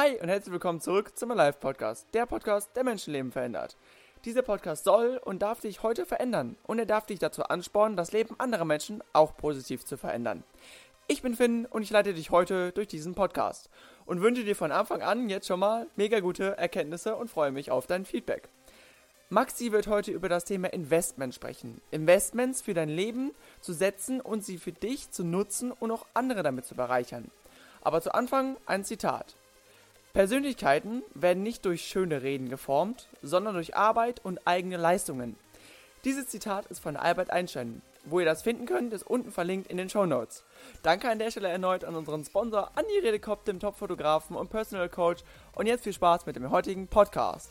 Hi und herzlich willkommen zurück zum Alive Podcast, der Podcast, der Menschenleben verändert. Dieser Podcast soll und darf dich heute verändern und er darf dich dazu anspornen, das Leben anderer Menschen auch positiv zu verändern. Ich bin Finn und ich leite dich heute durch diesen Podcast und wünsche dir von Anfang an jetzt schon mal mega gute Erkenntnisse und freue mich auf dein Feedback. Maxi wird heute über das Thema Investment sprechen. Investments für dein Leben zu setzen und sie für dich zu nutzen und auch andere damit zu bereichern. Aber zu Anfang ein Zitat. Persönlichkeiten werden nicht durch schöne Reden geformt, sondern durch Arbeit und eigene Leistungen. Dieses Zitat ist von Albert Einstein. Wo ihr das finden könnt, ist unten verlinkt in den Show Notes. Danke an der Stelle erneut an unseren Sponsor Andi Redekopf, dem Top-Fotografen und Personal Coach. Und jetzt viel Spaß mit dem heutigen Podcast.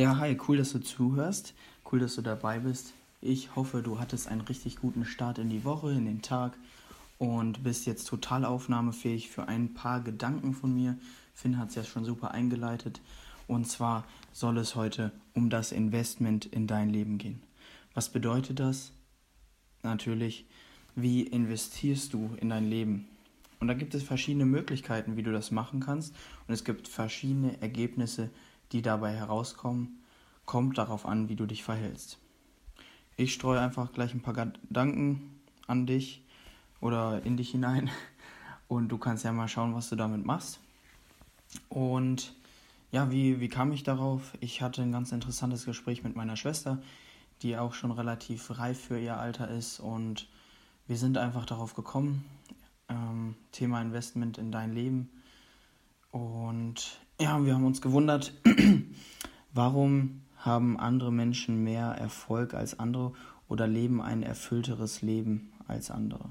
Ja, hi, cool, dass du zuhörst. Cool, dass du dabei bist. Ich hoffe, du hattest einen richtig guten Start in die Woche, in den Tag und bist jetzt total aufnahmefähig für ein paar Gedanken von mir. Finn hat es ja schon super eingeleitet. Und zwar soll es heute um das Investment in dein Leben gehen. Was bedeutet das? Natürlich, wie investierst du in dein Leben? Und da gibt es verschiedene Möglichkeiten, wie du das machen kannst. Und es gibt verschiedene Ergebnisse, die dabei herauskommen, kommt darauf an, wie du dich verhältst. Ich streue einfach gleich ein paar Gedanken an dich oder in dich hinein und du kannst ja mal schauen, was du damit machst. Und ja, wie, wie kam ich darauf? Ich hatte ein ganz interessantes Gespräch mit meiner Schwester, die auch schon relativ reif für ihr Alter ist und wir sind einfach darauf gekommen, ähm, Thema Investment in dein Leben. Und ja, wir haben uns gewundert, warum haben andere Menschen mehr Erfolg als andere oder leben ein erfüllteres Leben als andere.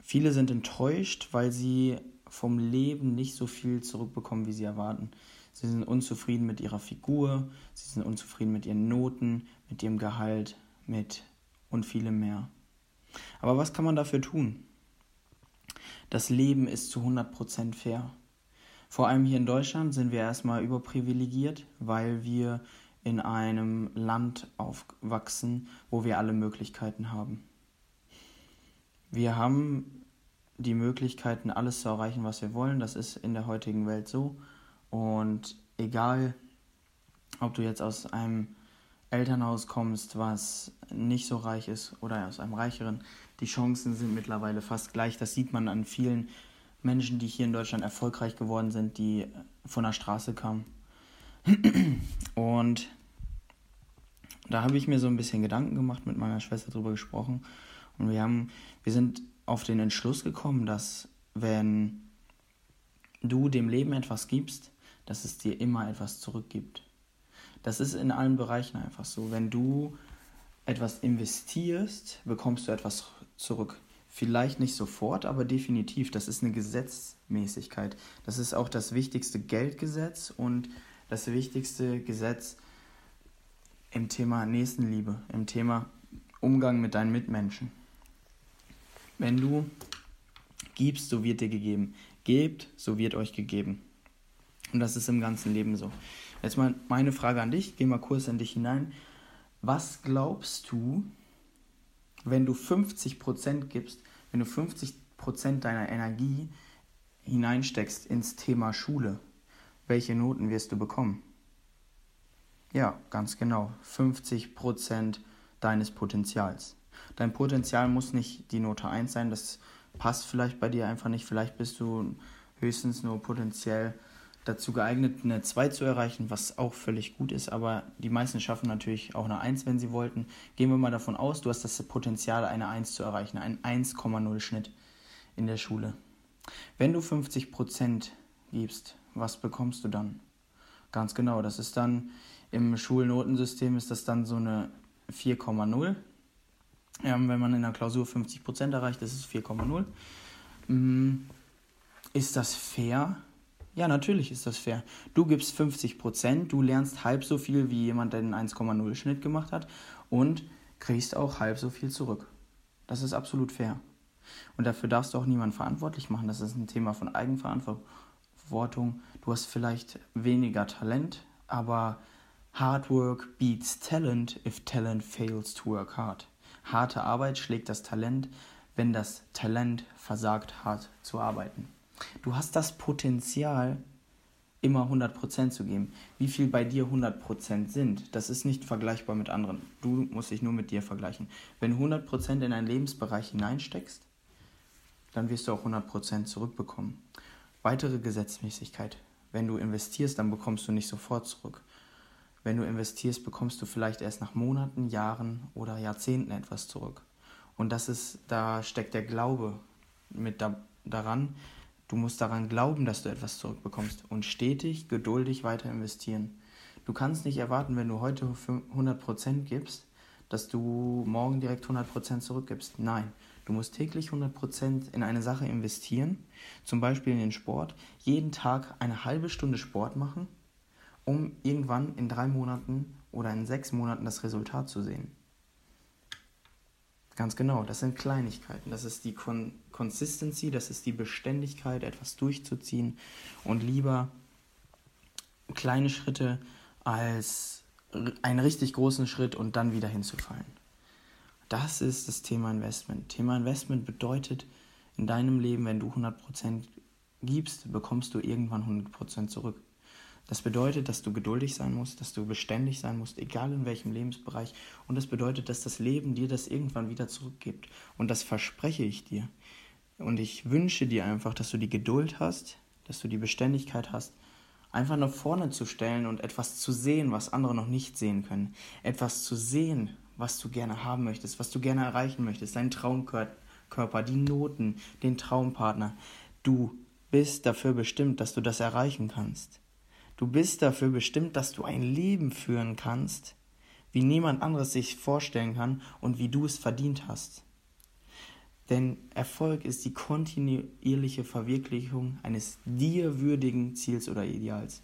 Viele sind enttäuscht, weil sie vom Leben nicht so viel zurückbekommen, wie sie erwarten. Sie sind unzufrieden mit ihrer Figur, sie sind unzufrieden mit ihren Noten, mit ihrem Gehalt, mit und vielem mehr. Aber was kann man dafür tun? Das Leben ist zu 100% fair. Vor allem hier in Deutschland sind wir erstmal überprivilegiert, weil wir in einem Land aufwachsen, wo wir alle Möglichkeiten haben. Wir haben die Möglichkeiten, alles zu erreichen, was wir wollen. Das ist in der heutigen Welt so. Und egal, ob du jetzt aus einem Elternhaus kommst, was nicht so reich ist, oder aus einem reicheren, die Chancen sind mittlerweile fast gleich. Das sieht man an vielen Menschen, die hier in Deutschland erfolgreich geworden sind, die von der Straße kamen. Und da habe ich mir so ein bisschen Gedanken gemacht, mit meiner Schwester darüber gesprochen. Und wir haben, wir sind auf den Entschluss gekommen, dass wenn du dem Leben etwas gibst, dass es dir immer etwas zurückgibt. Das ist in allen Bereichen einfach so. Wenn du etwas investierst, bekommst du etwas zurück. Vielleicht nicht sofort, aber definitiv. Das ist eine Gesetzmäßigkeit. Das ist auch das wichtigste Geldgesetz und das wichtigste Gesetz im Thema Nächstenliebe, im Thema Umgang mit deinen Mitmenschen. Wenn du gibst, so wird dir gegeben. Gebt, so wird euch gegeben. Und das ist im ganzen Leben so. Jetzt mal meine Frage an dich, geh mal kurz in dich hinein. Was glaubst du, wenn du 50% gibst, wenn du 50% deiner Energie hineinsteckst ins Thema Schule, welche Noten wirst du bekommen? Ja, ganz genau. 50% deines Potenzials. Dein Potenzial muss nicht die Note 1 sein, das passt vielleicht bei dir einfach nicht. Vielleicht bist du höchstens nur potenziell dazu geeignet, eine 2 zu erreichen, was auch völlig gut ist, aber die meisten schaffen natürlich auch eine 1, wenn sie wollten. Gehen wir mal davon aus, du hast das Potenzial, eine 1 zu erreichen, einen 1,0 Schnitt in der Schule. Wenn du 50% gibst, was bekommst du dann? Ganz genau, das ist dann im Schulnotensystem ist das dann so eine 4,0. Ähm, wenn man in der Klausur 50% erreicht, ist es 4,0. Mm, ist das fair? Ja, natürlich ist das fair. Du gibst 50 Prozent, du lernst halb so viel wie jemand, der den 1,0 Schnitt gemacht hat und kriegst auch halb so viel zurück. Das ist absolut fair. Und dafür darfst du auch niemanden verantwortlich machen. Das ist ein Thema von Eigenverantwortung Verantwortung, du hast vielleicht weniger Talent, aber Hard work beats talent if talent fails to work hard. Harte Arbeit schlägt das Talent, wenn das Talent versagt, hart zu arbeiten. Du hast das Potenzial, immer 100% zu geben. Wie viel bei dir 100% sind, das ist nicht vergleichbar mit anderen. Du musst dich nur mit dir vergleichen. Wenn du 100% in einen Lebensbereich hineinsteckst, dann wirst du auch 100% zurückbekommen. Weitere Gesetzmäßigkeit. Wenn du investierst, dann bekommst du nicht sofort zurück. Wenn du investierst, bekommst du vielleicht erst nach Monaten, Jahren oder Jahrzehnten etwas zurück. Und das ist, da steckt der Glaube mit da, daran, Du musst daran glauben, dass du etwas zurückbekommst und stetig, geduldig weiter investieren. Du kannst nicht erwarten, wenn du heute 100% gibst, dass du morgen direkt 100% zurückgibst. Nein, du musst täglich 100% in eine Sache investieren, zum Beispiel in den Sport, jeden Tag eine halbe Stunde Sport machen, um irgendwann in drei Monaten oder in sechs Monaten das Resultat zu sehen. Ganz genau, das sind Kleinigkeiten. Das ist die Con Consistency, das ist die Beständigkeit, etwas durchzuziehen und lieber kleine Schritte als einen richtig großen Schritt und dann wieder hinzufallen. Das ist das Thema Investment. Thema Investment bedeutet in deinem Leben, wenn du 100% gibst, bekommst du irgendwann 100% zurück. Das bedeutet, dass du geduldig sein musst, dass du beständig sein musst, egal in welchem Lebensbereich. Und das bedeutet, dass das Leben dir das irgendwann wieder zurückgibt. Und das verspreche ich dir. Und ich wünsche dir einfach, dass du die Geduld hast, dass du die Beständigkeit hast, einfach nach vorne zu stellen und etwas zu sehen, was andere noch nicht sehen können. Etwas zu sehen, was du gerne haben möchtest, was du gerne erreichen möchtest, dein Traumkörper, die Noten, den Traumpartner. Du bist dafür bestimmt, dass du das erreichen kannst. Du bist dafür bestimmt, dass du ein Leben führen kannst, wie niemand anderes sich vorstellen kann und wie du es verdient hast. Denn Erfolg ist die kontinuierliche Verwirklichung eines dir würdigen Ziels oder Ideals.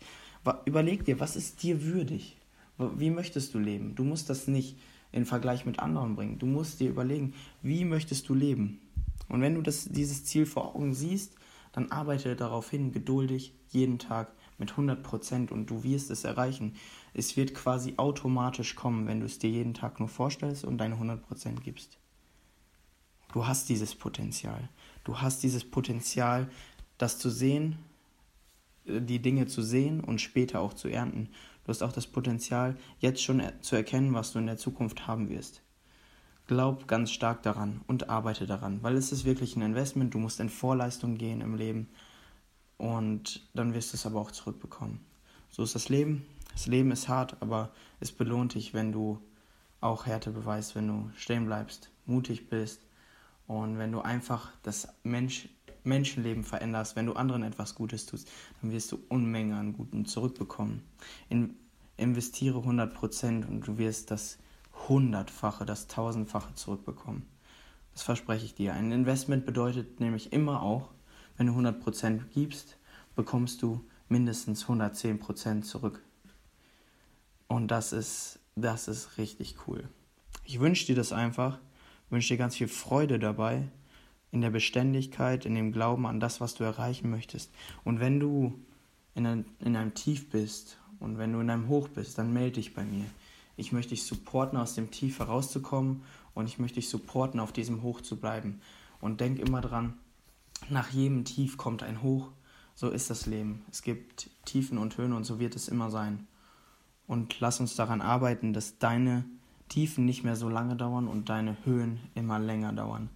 Überleg dir, was ist dir würdig? Wie möchtest du leben? Du musst das nicht in Vergleich mit anderen bringen. Du musst dir überlegen, wie möchtest du leben? Und wenn du das, dieses Ziel vor Augen siehst, dann arbeite darauf hin, geduldig, jeden Tag mit 100 Prozent und du wirst es erreichen. Es wird quasi automatisch kommen, wenn du es dir jeden Tag nur vorstellst und deine 100 Prozent gibst. Du hast dieses Potenzial. Du hast dieses Potenzial, das zu sehen, äh, die Dinge zu sehen und später auch zu ernten. Du hast auch das Potenzial, jetzt schon zu erkennen, was du in der Zukunft haben wirst. Glaub ganz stark daran und arbeite daran, weil es ist wirklich ein Investment. Du musst in Vorleistung gehen im Leben und dann wirst du es aber auch zurückbekommen. So ist das Leben. Das Leben ist hart, aber es belohnt dich, wenn du auch Härte beweist, wenn du stehen bleibst, mutig bist und wenn du einfach das Mensch, Menschenleben veränderst, wenn du anderen etwas Gutes tust, dann wirst du Unmengen an Guten zurückbekommen. In, investiere 100% und du wirst das Hundertfache, das Tausendfache zurückbekommen. Das verspreche ich dir. Ein Investment bedeutet nämlich immer auch, wenn du 100% gibst, bekommst du mindestens 110% zurück. Und das ist, das ist richtig cool. Ich wünsche dir das einfach, wünsche dir ganz viel Freude dabei, in der Beständigkeit, in dem Glauben an das, was du erreichen möchtest. Und wenn du in, ein, in einem Tief bist und wenn du in einem Hoch bist, dann melde dich bei mir. Ich möchte dich supporten, aus dem Tief herauszukommen und ich möchte dich supporten, auf diesem Hoch zu bleiben. Und denk immer dran, nach jedem Tief kommt ein Hoch. So ist das Leben. Es gibt Tiefen und Höhen und so wird es immer sein. Und lass uns daran arbeiten, dass deine Tiefen nicht mehr so lange dauern und deine Höhen immer länger dauern.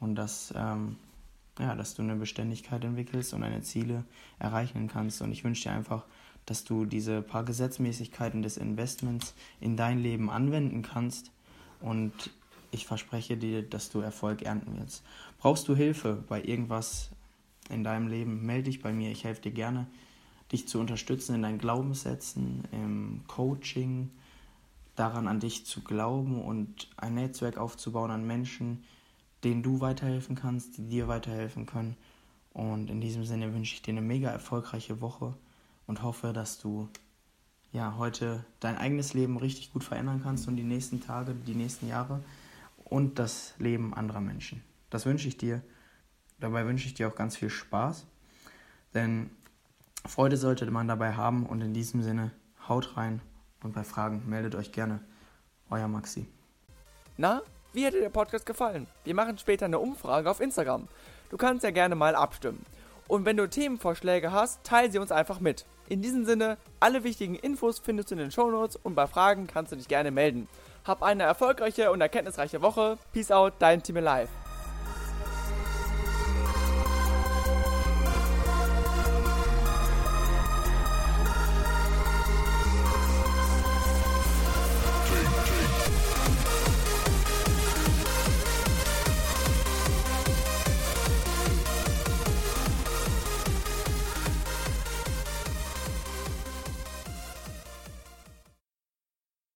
Und dass, ähm, ja, dass du eine Beständigkeit entwickelst und deine Ziele erreichen kannst. Und ich wünsche dir einfach, dass du diese paar Gesetzmäßigkeiten des Investments in dein Leben anwenden kannst und ich verspreche dir, dass du Erfolg ernten wirst. Brauchst du Hilfe bei irgendwas in deinem Leben, melde dich bei mir. Ich helfe dir gerne, dich zu unterstützen in deinen Glaubenssätzen, im Coaching, daran an dich zu glauben und ein Netzwerk aufzubauen an Menschen, denen du weiterhelfen kannst, die dir weiterhelfen können. Und in diesem Sinne wünsche ich dir eine mega erfolgreiche Woche und hoffe, dass du ja heute dein eigenes Leben richtig gut verändern kannst und die nächsten Tage, die nächsten Jahre und das Leben anderer Menschen. Das wünsche ich dir. Dabei wünsche ich dir auch ganz viel Spaß, denn Freude sollte man dabei haben und in diesem Sinne haut rein und bei Fragen meldet euch gerne. Euer Maxi. Na, wie hat dir der Podcast gefallen? Wir machen später eine Umfrage auf Instagram. Du kannst ja gerne mal abstimmen. Und wenn du Themenvorschläge hast, teile sie uns einfach mit. In diesem Sinne, alle wichtigen Infos findest du in den Shownotes und bei Fragen kannst du dich gerne melden. Hab eine erfolgreiche und erkenntnisreiche Woche. Peace out, dein Team Alive.